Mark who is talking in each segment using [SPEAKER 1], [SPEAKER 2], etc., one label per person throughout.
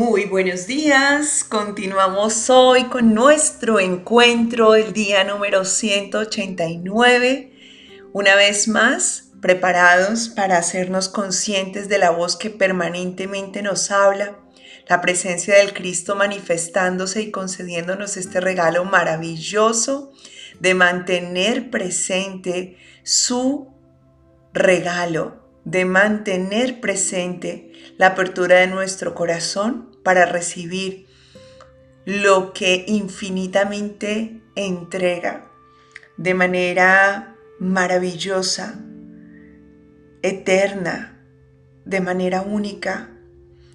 [SPEAKER 1] Muy buenos días, continuamos hoy con nuestro encuentro, el día número 189, una vez más preparados para hacernos conscientes de la voz que permanentemente nos habla, la presencia del Cristo manifestándose y concediéndonos este regalo maravilloso de mantener presente su regalo de mantener presente la apertura de nuestro corazón para recibir lo que infinitamente entrega de manera maravillosa, eterna, de manera única.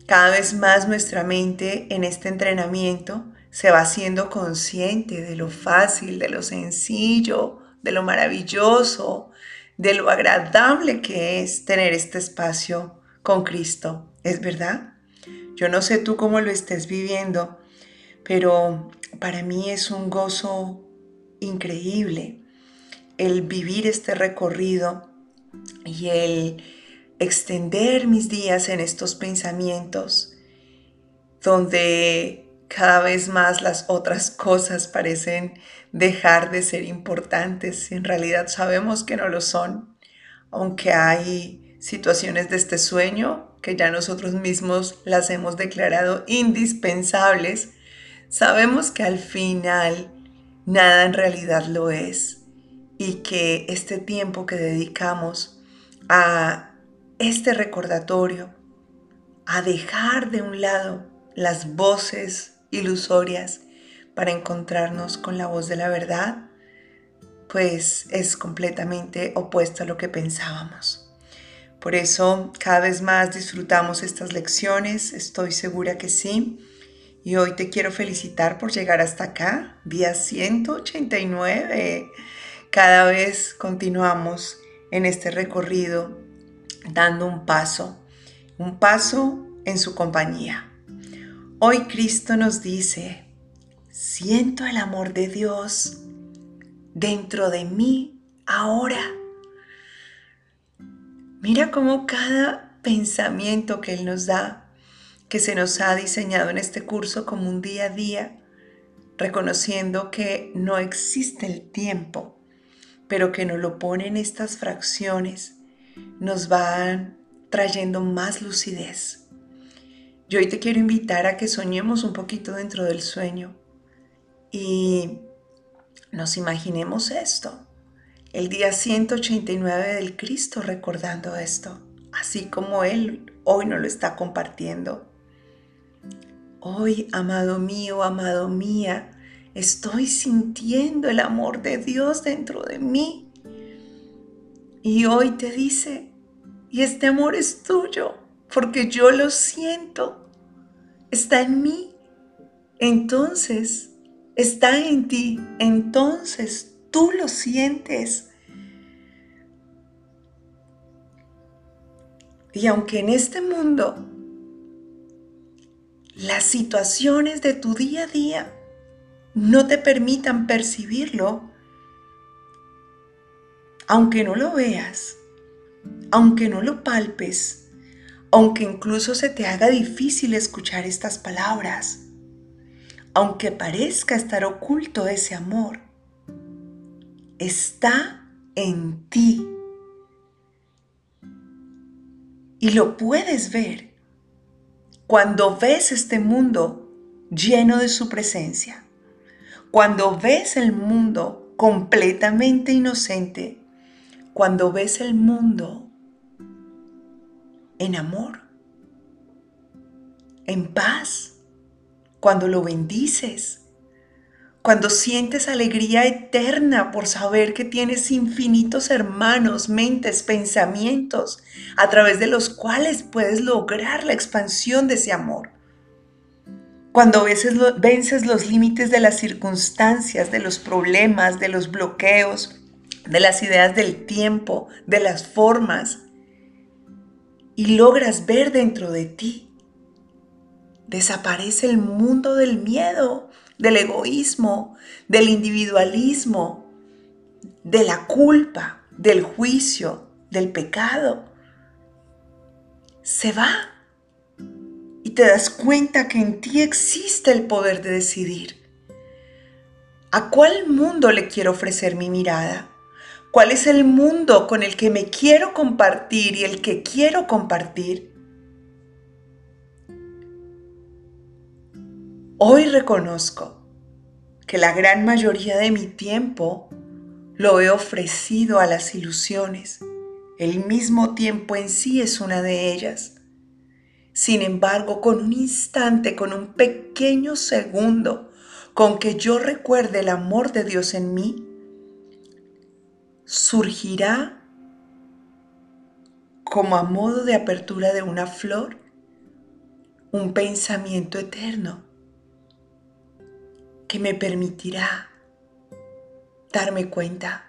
[SPEAKER 1] Cada vez más nuestra mente en este entrenamiento se va haciendo consciente de lo fácil, de lo sencillo, de lo maravilloso, de lo agradable que es tener este espacio con Cristo. ¿Es verdad? Yo no sé tú cómo lo estés viviendo, pero para mí es un gozo increíble el vivir este recorrido y el extender mis días en estos pensamientos donde cada vez más las otras cosas parecen dejar de ser importantes. En realidad sabemos que no lo son, aunque hay situaciones de este sueño que ya nosotros mismos las hemos declarado indispensables. Sabemos que al final nada en realidad lo es y que este tiempo que dedicamos a este recordatorio, a dejar de un lado las voces ilusorias para encontrarnos con la voz de la verdad, pues es completamente opuesto a lo que pensábamos. Por eso cada vez más disfrutamos estas lecciones, estoy segura que sí. Y hoy te quiero felicitar por llegar hasta acá, día 189. Cada vez continuamos en este recorrido dando un paso, un paso en su compañía. Hoy Cristo nos dice, siento el amor de Dios dentro de mí ahora. Mira cómo cada pensamiento que Él nos da, que se nos ha diseñado en este curso como un día a día, reconociendo que no existe el tiempo, pero que nos lo pone en estas fracciones, nos van trayendo más lucidez. Yo hoy te quiero invitar a que soñemos un poquito dentro del sueño y nos imaginemos esto, el día 189 del Cristo recordando esto, así como Él hoy nos lo está compartiendo. Hoy, amado mío, amado mía, estoy sintiendo el amor de Dios dentro de mí. Y hoy te dice, y este amor es tuyo porque yo lo siento, está en mí, entonces está en ti, entonces tú lo sientes. Y aunque en este mundo las situaciones de tu día a día no te permitan percibirlo, aunque no lo veas, aunque no lo palpes, aunque incluso se te haga difícil escuchar estas palabras, aunque parezca estar oculto ese amor, está en ti. Y lo puedes ver cuando ves este mundo lleno de su presencia, cuando ves el mundo completamente inocente, cuando ves el mundo en amor, en paz, cuando lo bendices, cuando sientes alegría eterna por saber que tienes infinitos hermanos, mentes, pensamientos, a través de los cuales puedes lograr la expansión de ese amor. Cuando vences los límites de las circunstancias, de los problemas, de los bloqueos, de las ideas del tiempo, de las formas, y logras ver dentro de ti, desaparece el mundo del miedo, del egoísmo, del individualismo, de la culpa, del juicio, del pecado. Se va y te das cuenta que en ti existe el poder de decidir. ¿A cuál mundo le quiero ofrecer mi mirada? ¿Cuál es el mundo con el que me quiero compartir y el que quiero compartir? Hoy reconozco que la gran mayoría de mi tiempo lo he ofrecido a las ilusiones. El mismo tiempo en sí es una de ellas. Sin embargo, con un instante, con un pequeño segundo, con que yo recuerde el amor de Dios en mí, surgirá como a modo de apertura de una flor un pensamiento eterno que me permitirá darme cuenta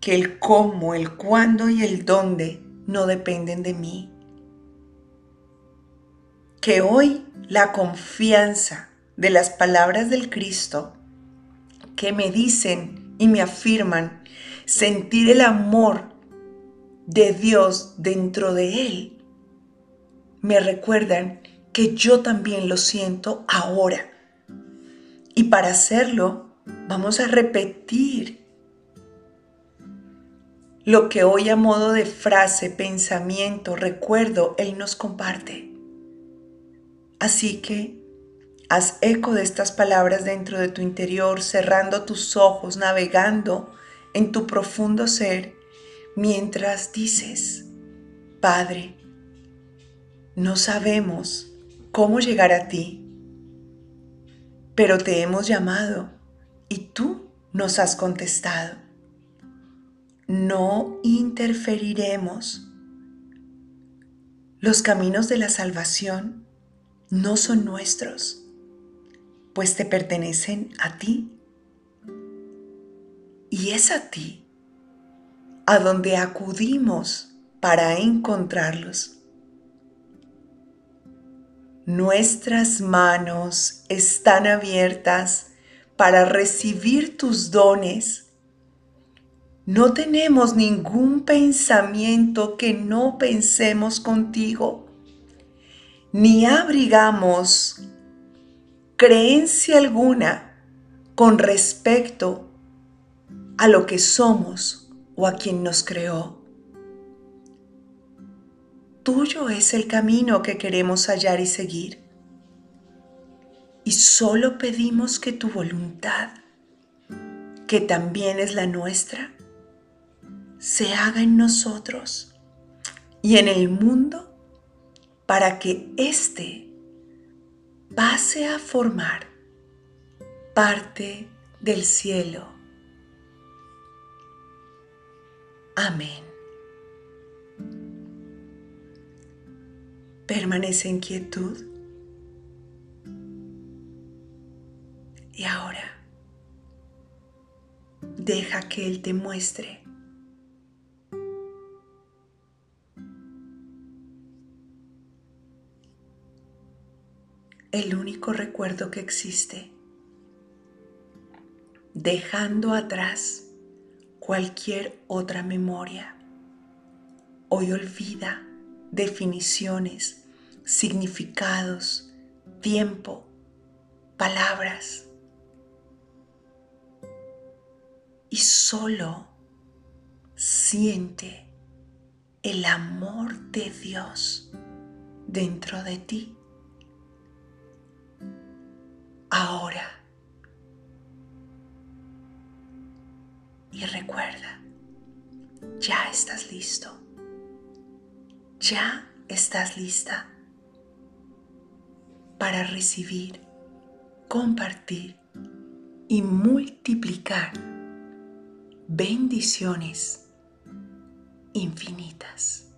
[SPEAKER 1] que el cómo, el cuándo y el dónde no dependen de mí. Que hoy la confianza de las palabras del Cristo que me dicen y me afirman sentir el amor de Dios dentro de Él, me recuerdan que yo también lo siento ahora y para hacerlo, vamos a repetir lo que hoy a modo de frase, pensamiento, recuerdo, Él nos comparte. Así que haz eco de estas palabras dentro de tu interior, cerrando tus ojos, navegando en tu profundo ser, mientras dices, Padre, no sabemos cómo llegar a ti pero te hemos llamado y tú nos has contestado. No interferiremos. Los caminos de la salvación no son nuestros, pues te pertenecen a ti. Y es a ti a donde acudimos para encontrarlos. Nuestras manos están abiertas para recibir tus dones. No tenemos ningún pensamiento que no pensemos contigo, ni abrigamos creencia alguna con respecto a lo que somos o a quien nos creó. Tuyo es el camino que queremos hallar y seguir. Y solo pedimos que tu voluntad, que también es la nuestra, se haga en nosotros y en el mundo para que éste pase a formar parte del cielo. Amén. Permanece en quietud. Y ahora, deja que Él te muestre el único recuerdo que existe, dejando atrás cualquier otra memoria. Hoy olvida definiciones significados, tiempo, palabras. Y solo siente el amor de Dios dentro de ti. Ahora. Y recuerda, ya estás listo. Ya estás lista para recibir, compartir y multiplicar bendiciones infinitas.